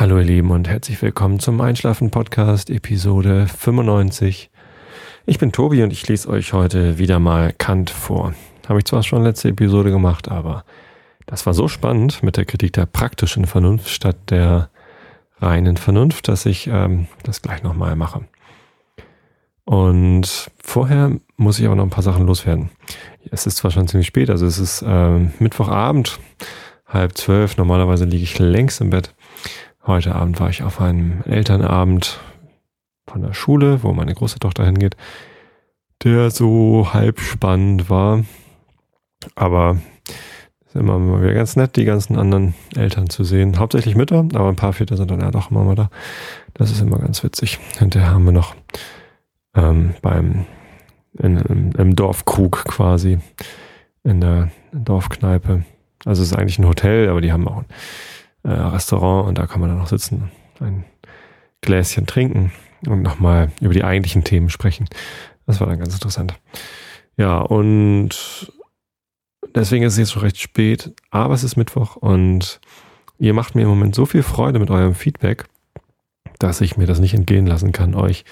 Hallo ihr Lieben und herzlich willkommen zum Einschlafen Podcast Episode 95. Ich bin Tobi und ich lese euch heute wieder mal Kant vor. Habe ich zwar schon letzte Episode gemacht, aber das war so spannend mit der Kritik der praktischen Vernunft statt der reinen Vernunft, dass ich ähm, das gleich nochmal mache. Und vorher muss ich aber noch ein paar Sachen loswerden. Es ist zwar schon ziemlich spät, also es ist äh, Mittwochabend, halb zwölf. Normalerweise liege ich längst im Bett. Heute Abend war ich auf einem Elternabend von der Schule, wo meine große Tochter hingeht, der so halb spannend war. Aber ist immer wieder ganz nett, die ganzen anderen Eltern zu sehen. Hauptsächlich Mütter, aber ein paar Väter sind dann ja doch immer mal da. Das ist immer ganz witzig. Hinterher haben wir noch ähm, beim in, im, im Dorfkrug quasi in der Dorfkneipe. Also es ist eigentlich ein Hotel, aber die haben auch ein äh, Restaurant und da kann man dann noch sitzen, ein Gläschen trinken und nochmal über die eigentlichen Themen sprechen. Das war dann ganz interessant. Ja, und deswegen ist es jetzt schon recht spät, aber es ist Mittwoch und ihr macht mir im Moment so viel Freude mit eurem Feedback, dass ich mir das nicht entgehen lassen kann, euch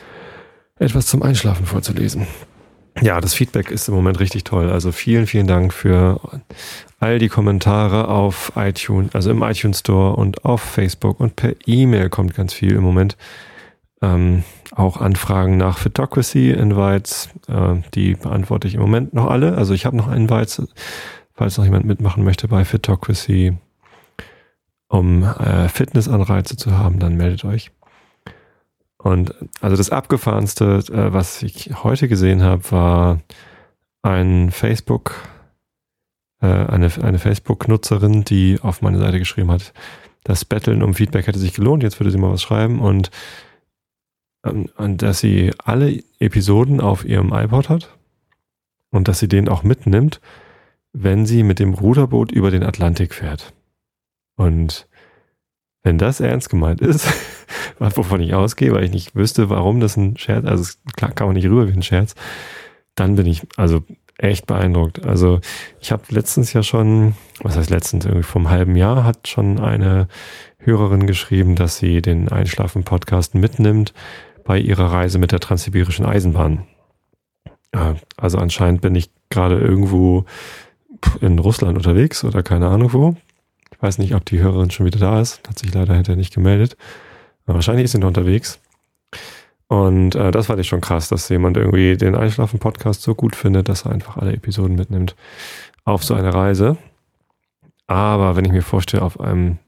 etwas zum Einschlafen vorzulesen. Ja, das Feedback ist im Moment richtig toll. Also vielen, vielen Dank für all die Kommentare auf iTunes, also im iTunes Store und auf Facebook und per E-Mail kommt ganz viel im Moment. Ähm, auch Anfragen nach Photocracy Invites, äh, die beantworte ich im Moment noch alle. Also ich habe noch Invites, falls noch jemand mitmachen möchte bei Photocracy, um äh, Fitnessanreize zu haben, dann meldet euch. Und also das abgefahrenste, äh, was ich heute gesehen habe, war ein Facebook, äh, eine, eine Facebook-Nutzerin, die auf meine Seite geschrieben hat, das Betteln um Feedback hätte sich gelohnt, jetzt würde sie mal was schreiben und, ähm, und dass sie alle Episoden auf ihrem iPod hat und dass sie den auch mitnimmt, wenn sie mit dem Ruderboot über den Atlantik fährt. Und wenn das ernst gemeint ist, wovon ich ausgehe, weil ich nicht wüsste, warum das ein Scherz, also klar kann man nicht rüber wie ein Scherz, dann bin ich also echt beeindruckt. Also ich habe letztens ja schon, was heißt letztens, irgendwie vom halben Jahr hat schon eine Hörerin geschrieben, dass sie den Einschlafen-Podcast mitnimmt bei ihrer Reise mit der transsibirischen Eisenbahn. Also anscheinend bin ich gerade irgendwo in Russland unterwegs oder keine Ahnung wo. Ich weiß nicht, ob die Hörerin schon wieder da ist. Hat sich leider hinterher nicht gemeldet. Wahrscheinlich ist sie noch unterwegs. Und äh, das fand ich schon krass, dass jemand irgendwie den Einschlafen-Podcast so gut findet, dass er einfach alle Episoden mitnimmt auf so eine Reise. Aber wenn ich mir vorstelle, auf einem,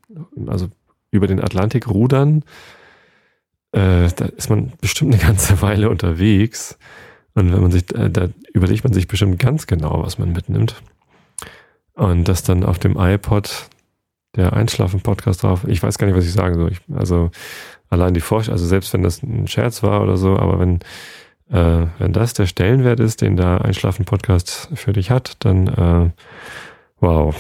also über den Atlantik rudern, äh, da ist man bestimmt eine ganze Weile unterwegs. Und wenn man sich, äh, da überlegt man sich bestimmt ganz genau, was man mitnimmt. Und das dann auf dem iPod der Einschlafen-Podcast drauf. Ich weiß gar nicht, was ich sagen soll. Ich, also allein die Vorstellung, also selbst wenn das ein Scherz war oder so, aber wenn, äh, wenn das der Stellenwert ist, den der Einschlafen-Podcast für dich hat, dann äh, wow,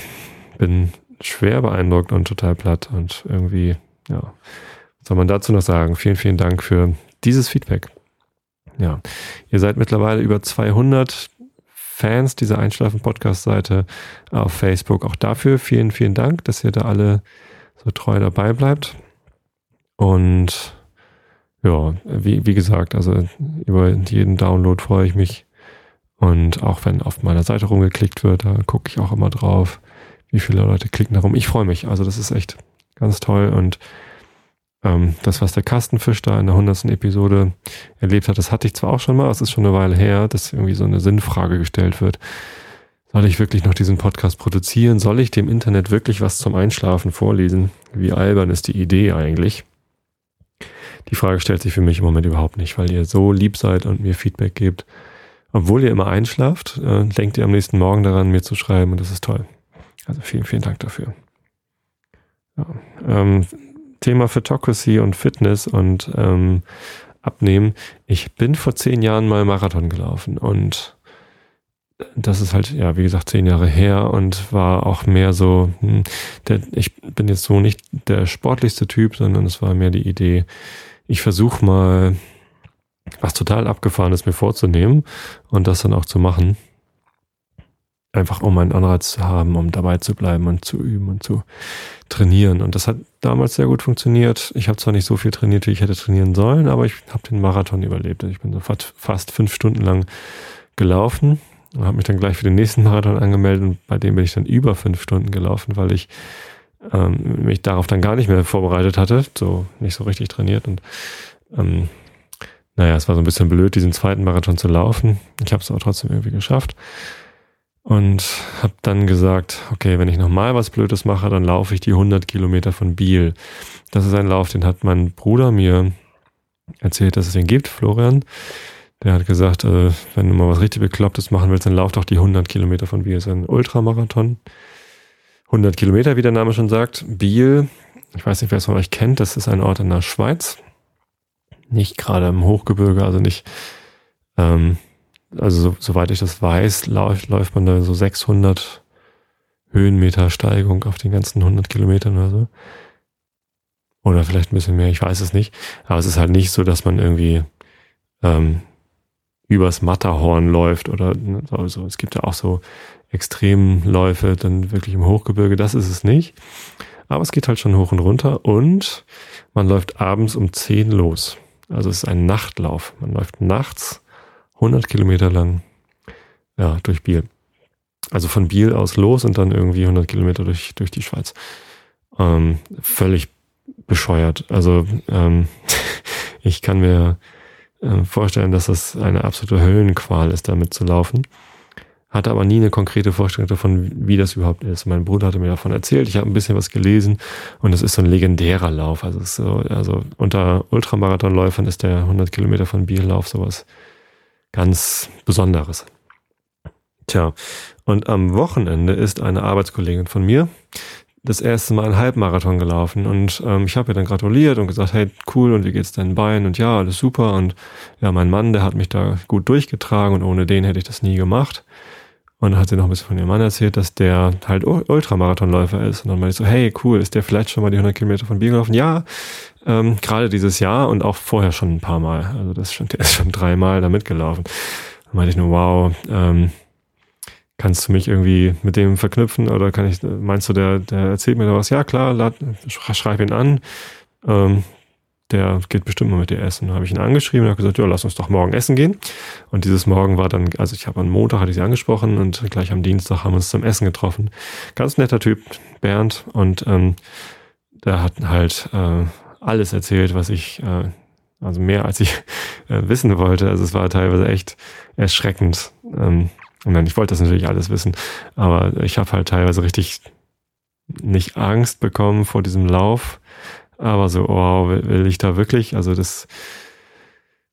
bin schwer beeindruckt und total platt und irgendwie, ja, was soll man dazu noch sagen? Vielen, vielen Dank für dieses Feedback. Ja, ihr seid mittlerweile über 200 Fans dieser Einschlafen-Podcast-Seite auf Facebook. Auch dafür vielen, vielen Dank, dass ihr da alle so treu dabei bleibt. Und ja, wie, wie gesagt, also über jeden Download freue ich mich. Und auch wenn auf meiner Seite rumgeklickt wird, da gucke ich auch immer drauf, wie viele Leute klicken darum. Ich freue mich. Also das ist echt ganz toll. Und ähm, das, was der Kastenfisch da in der 100. Episode erlebt hat, das hatte ich zwar auch schon mal, es ist schon eine Weile her, dass irgendwie so eine Sinnfrage gestellt wird. Soll ich wirklich noch diesen Podcast produzieren? Soll ich dem Internet wirklich was zum Einschlafen vorlesen? Wie albern ist die Idee eigentlich? Die Frage stellt sich für mich im Moment überhaupt nicht, weil ihr so lieb seid und mir Feedback gebt. Obwohl ihr immer einschlaft, äh, denkt ihr am nächsten Morgen daran, mir zu schreiben und das ist toll. Also vielen, vielen Dank dafür. Ja, ähm, Thema Photocracy und Fitness und ähm, Abnehmen. Ich bin vor zehn Jahren mal Marathon gelaufen und das ist halt, ja, wie gesagt, zehn Jahre her und war auch mehr so, hm, der, ich bin jetzt so nicht der sportlichste Typ, sondern es war mehr die Idee, ich versuche mal was total abgefahrenes mir vorzunehmen und das dann auch zu machen. Einfach um einen Anreiz zu haben, um dabei zu bleiben und zu üben und zu trainieren. Und das hat damals sehr gut funktioniert. Ich habe zwar nicht so viel trainiert, wie ich hätte trainieren sollen, aber ich habe den Marathon überlebt. Ich bin so fast fünf Stunden lang gelaufen und habe mich dann gleich für den nächsten Marathon angemeldet und bei dem bin ich dann über fünf Stunden gelaufen, weil ich ähm, mich darauf dann gar nicht mehr vorbereitet hatte, so nicht so richtig trainiert und ähm, naja, es war so ein bisschen blöd, diesen zweiten Marathon zu laufen. Ich habe es aber trotzdem irgendwie geschafft und habe dann gesagt, okay, wenn ich nochmal was Blödes mache, dann laufe ich die 100 Kilometer von Biel. Das ist ein Lauf, den hat mein Bruder mir erzählt, dass es den gibt, Florian. Der hat gesagt, äh, wenn du mal was richtig Beklopptes machen willst, dann lauf doch die 100 Kilometer von Biel. Das ist ein Ultramarathon. 100 Kilometer, wie der Name schon sagt. Biel, ich weiß nicht, wer es von euch kennt, das ist ein Ort in der Schweiz. Nicht gerade im Hochgebirge, also nicht ähm, also so, soweit ich das weiß, läuft, läuft man da so 600 Höhenmeter Steigung auf den ganzen 100 Kilometern oder so. Oder vielleicht ein bisschen mehr, ich weiß es nicht. Aber es ist halt nicht so, dass man irgendwie ähm, übers Matterhorn läuft oder ne, so. Es gibt ja auch so Extremläufe, dann wirklich im Hochgebirge, das ist es nicht. Aber es geht halt schon hoch und runter und man läuft abends um 10 los. Also es ist ein Nachtlauf. Man läuft nachts 100 Kilometer lang ja, durch Biel. Also von Biel aus los und dann irgendwie 100 Kilometer durch, durch die Schweiz. Ähm, völlig bescheuert. Also ähm, ich kann mir äh, vorstellen, dass das eine absolute Höllenqual ist, damit zu laufen. Hatte aber nie eine konkrete Vorstellung davon, wie das überhaupt ist. Mein Bruder hatte mir davon erzählt. Ich habe ein bisschen was gelesen und es ist so ein legendärer Lauf. Also, so, also unter Ultramarathonläufern ist der 100 Kilometer von Biel Lauf sowas ganz Besonderes. Tja, und am Wochenende ist eine Arbeitskollegin von mir das erste Mal einen Halbmarathon gelaufen und ähm, ich habe ihr dann gratuliert und gesagt, hey, cool und wie geht's deinen Beinen und ja, alles super und ja, mein Mann, der hat mich da gut durchgetragen und ohne den hätte ich das nie gemacht. Und dann hat sie noch ein bisschen von ihrem Mann erzählt, dass der halt Ultramarathonläufer ist. Und dann meinte ich so, hey, cool, ist der vielleicht schon mal die 100 Kilometer von Bier gelaufen? Ja, ähm, gerade dieses Jahr und auch vorher schon ein paar Mal. Also das ist schon, der ist schon dreimal da mitgelaufen. Dann meinte ich nur, wow, ähm, kannst du mich irgendwie mit dem verknüpfen oder kann ich, meinst du, der, der erzählt mir da was? Ja, klar, lad, schreib ihn an. Ähm, der geht bestimmt mal mit dir essen. Dann habe ich ihn angeschrieben und habe gesagt, ja, lass uns doch morgen essen gehen. Und dieses Morgen war dann, also ich habe am Montag hatte ich sie angesprochen und gleich am Dienstag haben wir uns zum Essen getroffen. Ganz netter Typ, Bernd, und ähm, der hat halt äh, alles erzählt, was ich, äh, also mehr als ich äh, wissen wollte. Also es war teilweise echt erschreckend. Ähm, und dann, ich wollte das natürlich alles wissen, aber ich habe halt teilweise richtig nicht Angst bekommen vor diesem Lauf, aber so, wow, will, will ich da wirklich? Also das,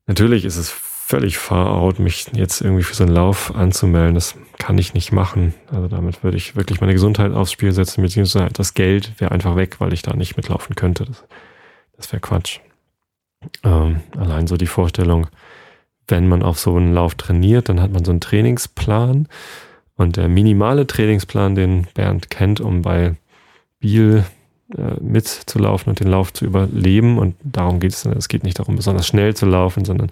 natürlich ist es völlig far out, mich jetzt irgendwie für so einen Lauf anzumelden. Das kann ich nicht machen. Also damit würde ich wirklich meine Gesundheit aufs Spiel setzen, beziehungsweise das Geld wäre einfach weg, weil ich da nicht mitlaufen könnte. Das, das wäre Quatsch. Ähm, allein so die Vorstellung, wenn man auf so einen Lauf trainiert, dann hat man so einen Trainingsplan. Und der minimale Trainingsplan, den Bernd kennt, um bei Biel äh, mitzulaufen und den Lauf zu überleben. Und darum geht es. Es geht nicht darum, besonders schnell zu laufen, sondern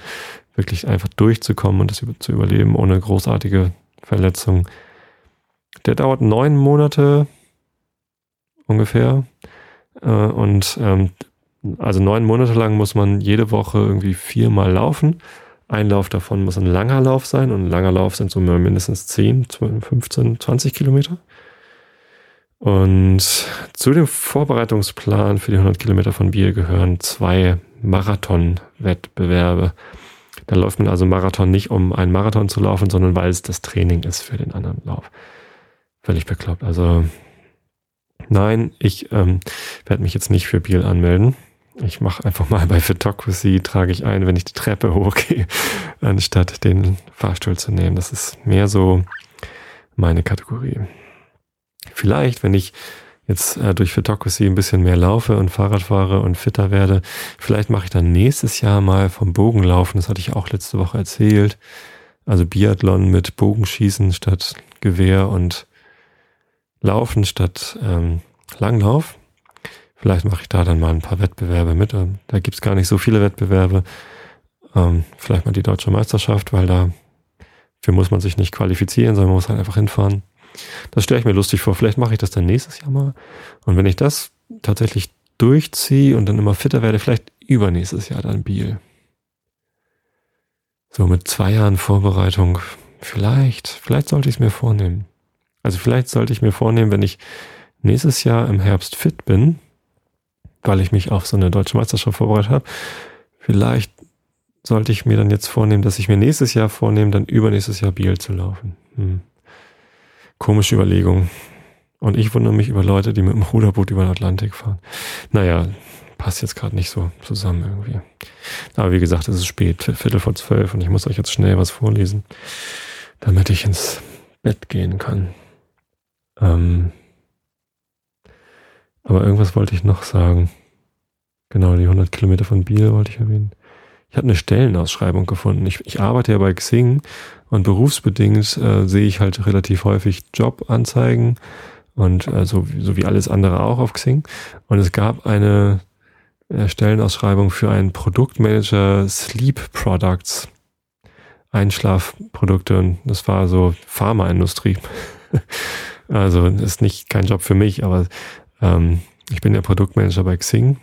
wirklich einfach durchzukommen und das zu überleben ohne großartige Verletzungen. Der dauert neun Monate ungefähr. Äh, und ähm, also neun Monate lang muss man jede Woche irgendwie viermal laufen. Ein Lauf davon muss ein langer Lauf sein und ein langer Lauf sind so mindestens 10, 15, 20 Kilometer. Und zu dem Vorbereitungsplan für die 100 Kilometer von Bier gehören zwei Marathon-Wettbewerbe. Da läuft man also Marathon nicht, um einen Marathon zu laufen, sondern weil es das Training ist für den anderen Lauf. Völlig bekloppt. Also nein, ich ähm, werde mich jetzt nicht für Biel anmelden. Ich mache einfach mal bei Photocracy, trage ich ein, wenn ich die Treppe hochgehe, anstatt den Fahrstuhl zu nehmen. Das ist mehr so meine Kategorie. Vielleicht, wenn ich jetzt äh, durch Photocracy ein bisschen mehr laufe und Fahrrad fahre und fitter werde, vielleicht mache ich dann nächstes Jahr mal vom Bogenlaufen, das hatte ich auch letzte Woche erzählt. Also Biathlon mit Bogenschießen statt Gewehr und Laufen statt ähm, Langlauf. Vielleicht mache ich da dann mal ein paar Wettbewerbe mit. Ähm, da gibt's gar nicht so viele Wettbewerbe. Ähm, vielleicht mal die deutsche Meisterschaft, weil da für muss man sich nicht qualifizieren, sondern man muss halt einfach hinfahren. Das stelle ich mir lustig vor. Vielleicht mache ich das dann nächstes Jahr mal. Und wenn ich das tatsächlich durchziehe und dann immer fitter werde, vielleicht übernächstes Jahr dann Biel. So mit zwei Jahren Vorbereitung. Vielleicht, vielleicht sollte ich es mir vornehmen. Also vielleicht sollte ich mir vornehmen, wenn ich nächstes Jahr im Herbst fit bin, weil ich mich auf so eine deutsche Meisterschaft vorbereitet habe, vielleicht sollte ich mir dann jetzt vornehmen, dass ich mir nächstes Jahr vornehme, dann übernächstes Jahr Biel zu laufen. Hm. Komische Überlegung. Und ich wundere mich über Leute, die mit dem Ruderboot über den Atlantik fahren. Naja, passt jetzt gerade nicht so zusammen irgendwie. Aber wie gesagt, es ist spät, Viertel vor zwölf und ich muss euch jetzt schnell was vorlesen, damit ich ins Bett gehen kann. Ähm, aber irgendwas wollte ich noch sagen. Genau, die 100 Kilometer von Biel wollte ich erwähnen. Ich habe eine Stellenausschreibung gefunden. Ich, ich arbeite ja bei Xing und berufsbedingt äh, sehe ich halt relativ häufig Jobanzeigen und äh, so, so wie alles andere auch auf Xing. Und es gab eine äh, Stellenausschreibung für einen Produktmanager Sleep Products. Einschlafprodukte und das war so Pharmaindustrie. also ist nicht kein Job für mich, aber ähm, ich bin ja Produktmanager bei Xing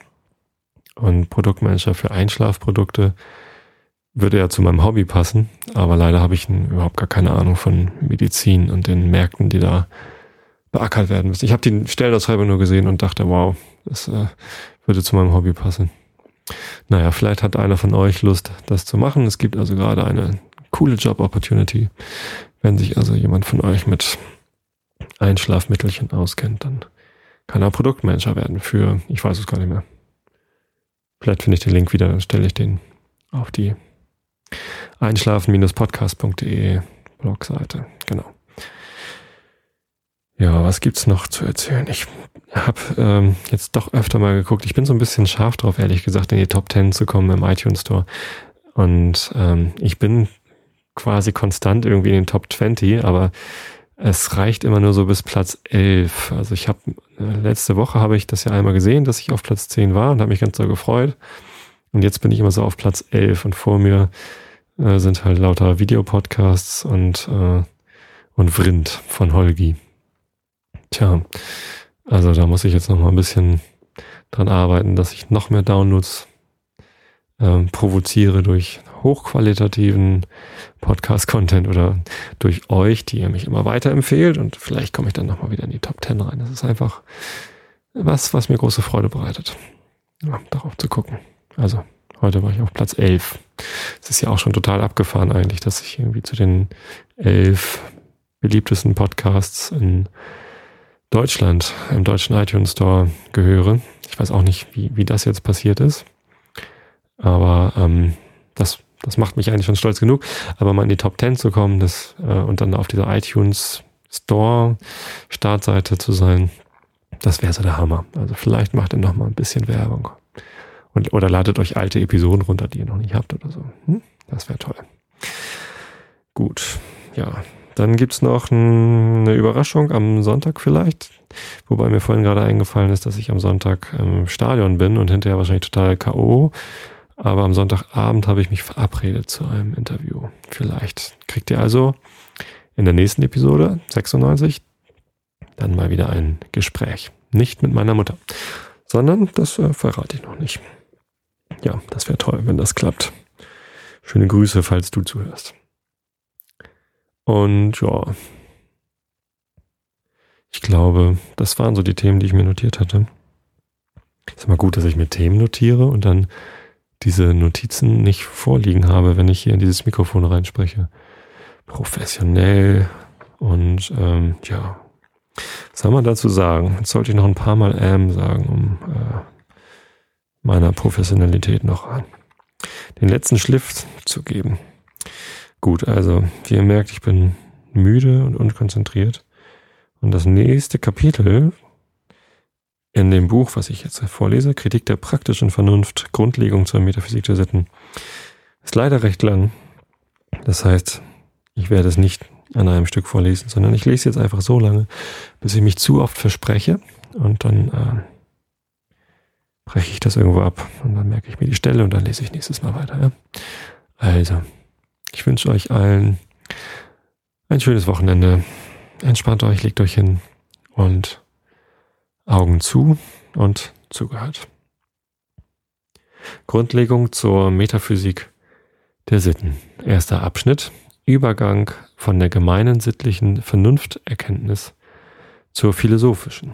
und Produktmanager für Einschlafprodukte würde ja zu meinem Hobby passen, aber leider habe ich überhaupt gar keine Ahnung von Medizin und den Märkten, die da beackert werden müssen. Ich habe die Stellenausschreibung nur gesehen und dachte, wow, das äh, würde zu meinem Hobby passen. Naja, vielleicht hat einer von euch Lust, das zu machen. Es gibt also gerade eine coole Job-Opportunity. Wenn sich also jemand von euch mit Einschlafmittelchen auskennt, dann kann er Produktmanager werden für, ich weiß es gar nicht mehr. Vielleicht finde ich den Link wieder, dann stelle ich den auf die einschlafen-podcast.de Blogseite. Genau. Ja, was gibt's noch zu erzählen? Ich habe ähm, jetzt doch öfter mal geguckt. Ich bin so ein bisschen scharf drauf, ehrlich gesagt, in die Top 10 zu kommen im iTunes Store. Und ähm, ich bin quasi konstant irgendwie in den Top 20, aber es reicht immer nur so bis Platz 11. Also ich habe äh, letzte Woche habe ich das ja einmal gesehen, dass ich auf Platz 10 war und habe mich ganz doll gefreut. Und jetzt bin ich immer so auf Platz 11 und vor mir äh, sind halt lauter Videopodcasts und äh, und Vrind von Holgi. Tja, also da muss ich jetzt noch mal ein bisschen dran arbeiten, dass ich noch mehr Downloads äh, provoziere durch hochqualitativen Podcast-Content oder durch euch, die ihr mich immer weiterempfehlt und vielleicht komme ich dann nochmal wieder in die Top 10 rein. Das ist einfach was, was mir große Freude bereitet, ja, darauf zu gucken. Also heute war ich auf Platz 11. Es ist ja auch schon total abgefahren eigentlich, dass ich irgendwie zu den elf beliebtesten Podcasts in Deutschland im deutschen iTunes Store gehöre. Ich weiß auch nicht, wie, wie das jetzt passiert ist. Aber ähm, das, das macht mich eigentlich schon stolz genug. Aber mal in die Top 10 zu kommen das, äh, und dann auf dieser iTunes Store Startseite zu sein, das wäre so der Hammer. Also vielleicht macht ihr noch mal ein bisschen Werbung. Und, oder ladet euch alte Episoden runter, die ihr noch nicht habt oder so. Hm? Das wäre toll. Gut, ja, dann gibt's noch eine Überraschung am Sonntag vielleicht. Wobei mir vorhin gerade eingefallen ist, dass ich am Sonntag im Stadion bin und hinterher wahrscheinlich total K.O. Aber am Sonntagabend habe ich mich verabredet zu einem Interview. Vielleicht kriegt ihr also in der nächsten Episode 96 dann mal wieder ein Gespräch. Nicht mit meiner Mutter, sondern das äh, verrate ich noch nicht. Ja, das wäre toll, wenn das klappt. Schöne Grüße, falls du zuhörst. Und ja, ich glaube, das waren so die Themen, die ich mir notiert hatte. Ist immer gut, dass ich mir Themen notiere und dann diese Notizen nicht vorliegen habe, wenn ich hier in dieses Mikrofon reinspreche. Professionell und ähm, ja, was soll man dazu sagen? Jetzt sollte ich noch ein paar Mal ähm sagen, um äh, meiner Professionalität noch den letzten Schliff zu geben. Gut, also wie ihr merkt, ich bin müde und unkonzentriert. Und das nächste Kapitel in dem Buch, was ich jetzt vorlese, Kritik der praktischen Vernunft, Grundlegung zur Metaphysik der Sitten, ist leider recht lang. Das heißt, ich werde es nicht an einem Stück vorlesen, sondern ich lese jetzt einfach so lange, bis ich mich zu oft verspreche und dann äh, breche ich das irgendwo ab und dann merke ich mir die Stelle und dann lese ich nächstes Mal weiter. Ja? Also, ich wünsche euch allen ein schönes Wochenende Entspannt euch, legt euch hin und Augen zu und zugehört. Grundlegung zur Metaphysik der Sitten. Erster Abschnitt. Übergang von der gemeinen sittlichen Vernunfterkenntnis zur philosophischen.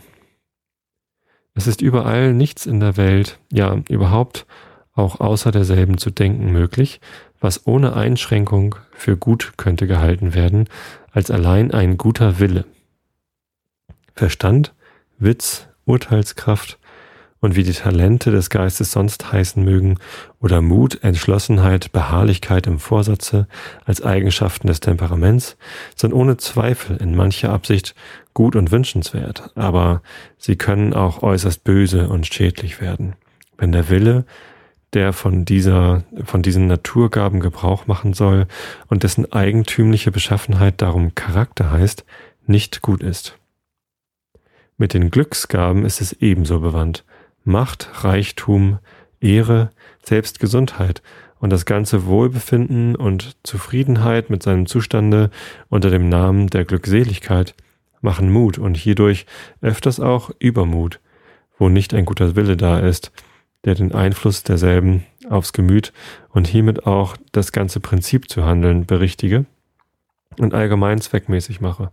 Es ist überall nichts in der Welt, ja überhaupt auch außer derselben zu denken möglich, was ohne Einschränkung für gut könnte gehalten werden, als allein ein guter Wille. Verstand, Witz, Urteilskraft und wie die Talente des Geistes sonst heißen mögen, oder Mut, Entschlossenheit, Beharrlichkeit im Vorsatze als Eigenschaften des Temperaments, sind ohne Zweifel in mancher Absicht gut und wünschenswert, aber sie können auch äußerst böse und schädlich werden, wenn der Wille der von dieser, von diesen Naturgaben Gebrauch machen soll und dessen eigentümliche Beschaffenheit darum Charakter heißt, nicht gut ist. Mit den Glücksgaben ist es ebenso bewandt. Macht, Reichtum, Ehre, selbst Gesundheit und das ganze Wohlbefinden und Zufriedenheit mit seinem Zustande unter dem Namen der Glückseligkeit machen Mut und hierdurch öfters auch Übermut, wo nicht ein guter Wille da ist, der den Einfluss derselben aufs Gemüt und hiermit auch das ganze Prinzip zu handeln berichtige und allgemein zweckmäßig mache,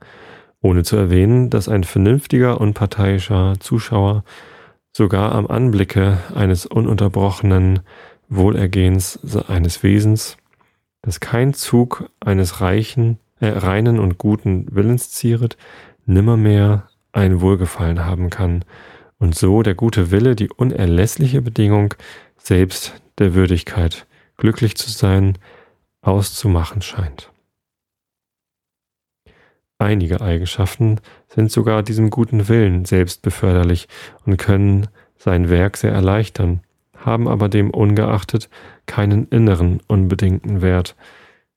ohne zu erwähnen, dass ein vernünftiger, unparteiischer Zuschauer sogar am Anblicke eines ununterbrochenen Wohlergehens eines Wesens, das kein Zug eines reichen, äh, reinen und guten Willens zieret, nimmermehr ein Wohlgefallen haben kann, und so der gute Wille die unerlässliche Bedingung selbst der Würdigkeit, glücklich zu sein, auszumachen scheint. Einige Eigenschaften sind sogar diesem guten Willen selbst beförderlich und können sein Werk sehr erleichtern, haben aber dem ungeachtet keinen inneren unbedingten Wert,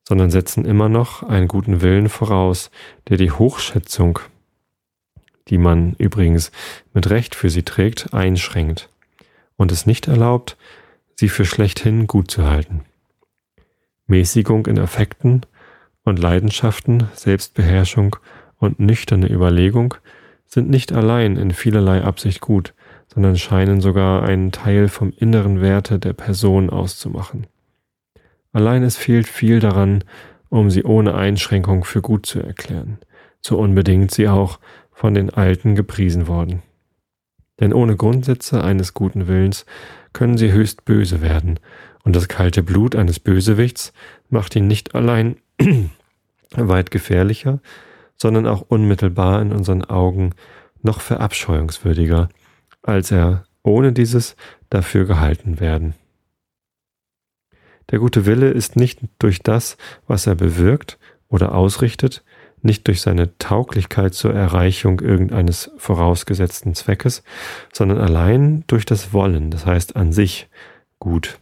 sondern setzen immer noch einen guten Willen voraus, der die Hochschätzung die man übrigens mit Recht für sie trägt, einschränkt und es nicht erlaubt, sie für schlechthin gut zu halten. Mäßigung in Affekten und Leidenschaften, Selbstbeherrschung und nüchterne Überlegung sind nicht allein in vielerlei Absicht gut, sondern scheinen sogar einen Teil vom inneren Werte der Person auszumachen. Allein es fehlt viel daran, um sie ohne Einschränkung für gut zu erklären, so unbedingt sie auch von den Alten gepriesen worden. Denn ohne Grundsätze eines guten Willens können sie höchst böse werden, und das kalte Blut eines Bösewichts macht ihn nicht allein weit gefährlicher, sondern auch unmittelbar in unseren Augen noch verabscheuungswürdiger, als er ohne dieses dafür gehalten werden. Der gute Wille ist nicht durch das, was er bewirkt oder ausrichtet, nicht durch seine Tauglichkeit zur Erreichung irgendeines vorausgesetzten Zweckes, sondern allein durch das Wollen, das heißt an sich gut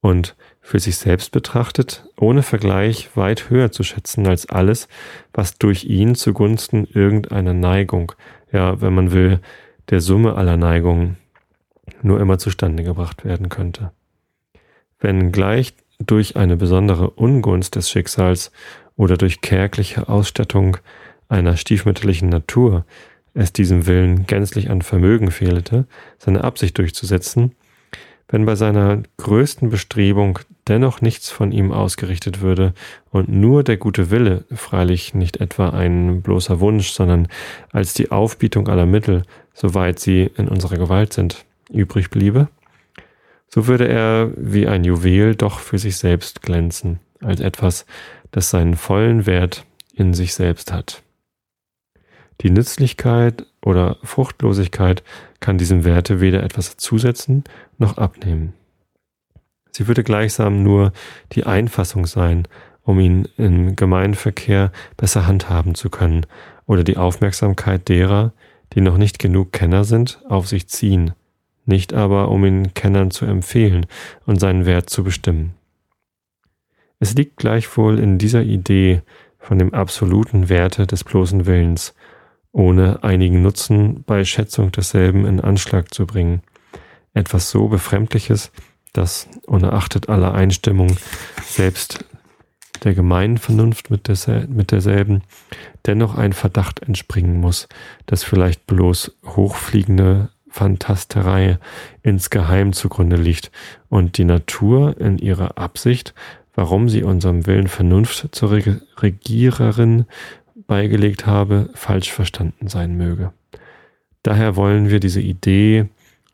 und für sich selbst betrachtet, ohne Vergleich weit höher zu schätzen als alles, was durch ihn zugunsten irgendeiner Neigung, ja, wenn man will, der Summe aller Neigungen nur immer zustande gebracht werden könnte. Wenn gleich durch eine besondere Ungunst des Schicksals oder durch kärgliche Ausstattung einer stiefmütterlichen Natur es diesem Willen gänzlich an Vermögen fehlte, seine Absicht durchzusetzen, wenn bei seiner größten Bestrebung dennoch nichts von ihm ausgerichtet würde und nur der gute Wille, freilich nicht etwa ein bloßer Wunsch, sondern als die Aufbietung aller Mittel, soweit sie in unserer Gewalt sind, übrig bliebe, so würde er wie ein Juwel doch für sich selbst glänzen, als etwas, das seinen vollen Wert in sich selbst hat. Die Nützlichkeit oder Fruchtlosigkeit kann diesem Werte weder etwas zusetzen noch abnehmen. Sie würde gleichsam nur die Einfassung sein, um ihn im Gemeinverkehr besser handhaben zu können oder die Aufmerksamkeit derer, die noch nicht genug Kenner sind, auf sich ziehen, nicht aber um ihn Kennern zu empfehlen und seinen Wert zu bestimmen. Es liegt gleichwohl in dieser Idee von dem absoluten Werte des bloßen Willens, ohne einigen Nutzen bei Schätzung desselben in Anschlag zu bringen. Etwas so Befremdliches, das, unerachtet aller Einstimmung, selbst der gemeinen Vernunft mit, mit derselben dennoch ein Verdacht entspringen muss, dass vielleicht bloß hochfliegende Fantasterei insgeheim zugrunde liegt und die Natur in ihrer Absicht, warum sie unserem Willen Vernunft zur Regiererin beigelegt habe, falsch verstanden sein möge. Daher wollen wir diese Idee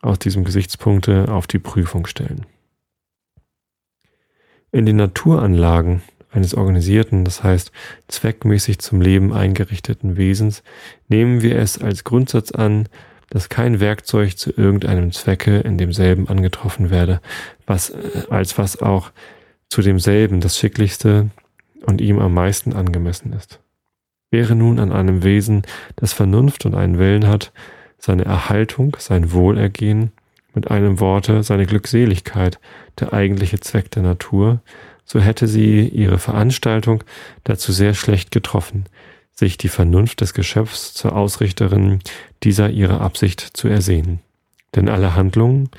aus diesem Gesichtspunkte auf die Prüfung stellen. In den Naturanlagen eines organisierten, das heißt zweckmäßig zum Leben eingerichteten Wesens, nehmen wir es als Grundsatz an, dass kein Werkzeug zu irgendeinem Zwecke in demselben angetroffen werde, was, äh, als was auch zu demselben das schicklichste und ihm am meisten angemessen ist. Wäre nun an einem Wesen, das Vernunft und einen Willen hat, seine Erhaltung, sein Wohlergehen, mit einem Worte seine Glückseligkeit, der eigentliche Zweck der Natur, so hätte sie ihre Veranstaltung dazu sehr schlecht getroffen, sich die Vernunft des Geschöpfs zur Ausrichterin dieser ihrer Absicht zu ersehen. Denn alle Handlungen,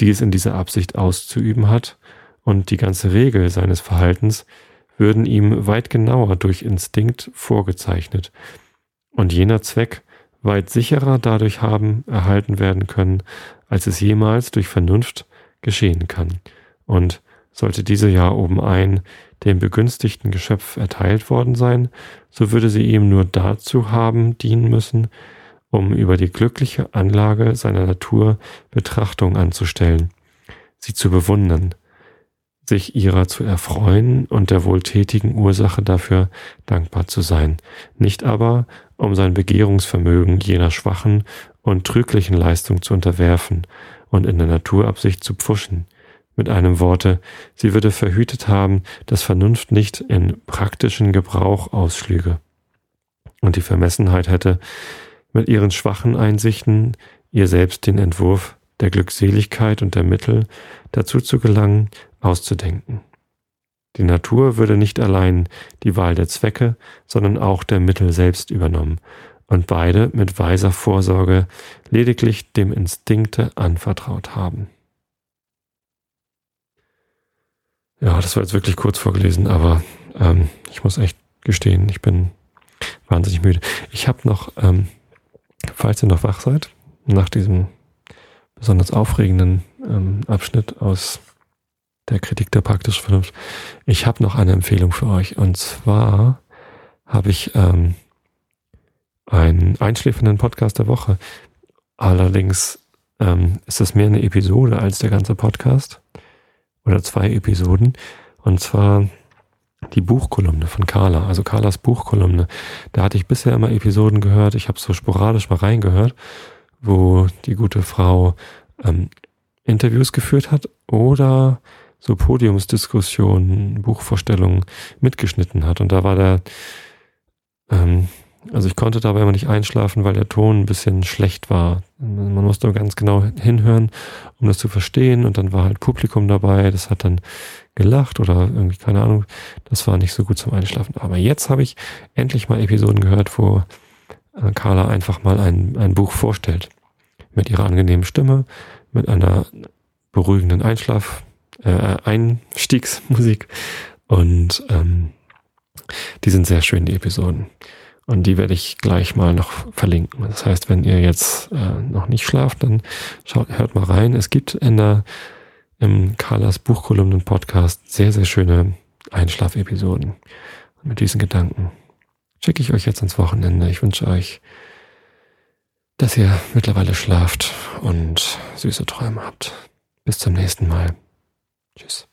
die es in dieser Absicht auszuüben hat, und die ganze Regel seines Verhaltens würden ihm weit genauer durch Instinkt vorgezeichnet und jener Zweck weit sicherer dadurch haben erhalten werden können, als es jemals durch Vernunft geschehen kann. Und sollte diese ja obenein dem begünstigten Geschöpf erteilt worden sein, so würde sie ihm nur dazu haben dienen müssen, um über die glückliche Anlage seiner Natur Betrachtung anzustellen, sie zu bewundern, sich ihrer zu erfreuen und der wohltätigen Ursache dafür dankbar zu sein, nicht aber, um sein Begehrungsvermögen jener schwachen und trüglichen Leistung zu unterwerfen und in der Naturabsicht zu pfuschen. Mit einem Worte, sie würde verhütet haben, dass Vernunft nicht in praktischen Gebrauch ausschlüge. Und die Vermessenheit hätte mit ihren schwachen Einsichten ihr selbst den Entwurf der Glückseligkeit und der Mittel dazu zu gelangen, auszudenken. Die Natur würde nicht allein die Wahl der Zwecke, sondern auch der Mittel selbst übernommen und beide mit weiser Vorsorge lediglich dem Instinkte anvertraut haben. Ja, das war jetzt wirklich kurz vorgelesen, aber ähm, ich muss echt gestehen, ich bin wahnsinnig müde. Ich habe noch, ähm, falls ihr noch wach seid, nach diesem besonders aufregenden ähm, Abschnitt aus der Kritik der praktischen Vernunft. Ich habe noch eine Empfehlung für euch. Und zwar habe ich ähm, einen einschläfenden Podcast der Woche. Allerdings ähm, ist es mehr eine Episode als der ganze Podcast. Oder zwei Episoden. Und zwar die Buchkolumne von Carla, also Carlas Buchkolumne. Da hatte ich bisher immer Episoden gehört. Ich habe so sporadisch mal reingehört, wo die gute Frau ähm, Interviews geführt hat oder so Podiumsdiskussionen, Buchvorstellungen mitgeschnitten hat. Und da war der, ähm, also ich konnte dabei immer nicht einschlafen, weil der Ton ein bisschen schlecht war. Man musste ganz genau hinhören, um das zu verstehen. Und dann war halt Publikum dabei, das hat dann gelacht oder irgendwie, keine Ahnung, das war nicht so gut zum Einschlafen. Aber jetzt habe ich endlich mal Episoden gehört, wo äh, Carla einfach mal ein, ein Buch vorstellt. Mit ihrer angenehmen Stimme, mit einer beruhigenden Einschlaf, äh, Einstiegsmusik. Und ähm, die sind sehr schön, die Episoden. Und die werde ich gleich mal noch verlinken. Das heißt, wenn ihr jetzt äh, noch nicht schlaft, dann schaut, hört mal rein. Es gibt in der, im Carlas Buchkolumnen-Podcast sehr, sehr schöne Einschlafepisoden. Und mit diesen Gedanken schicke ich euch jetzt ins Wochenende. Ich wünsche euch, dass ihr mittlerweile schlaft und süße Träume habt. Bis zum nächsten Mal. Tschüss.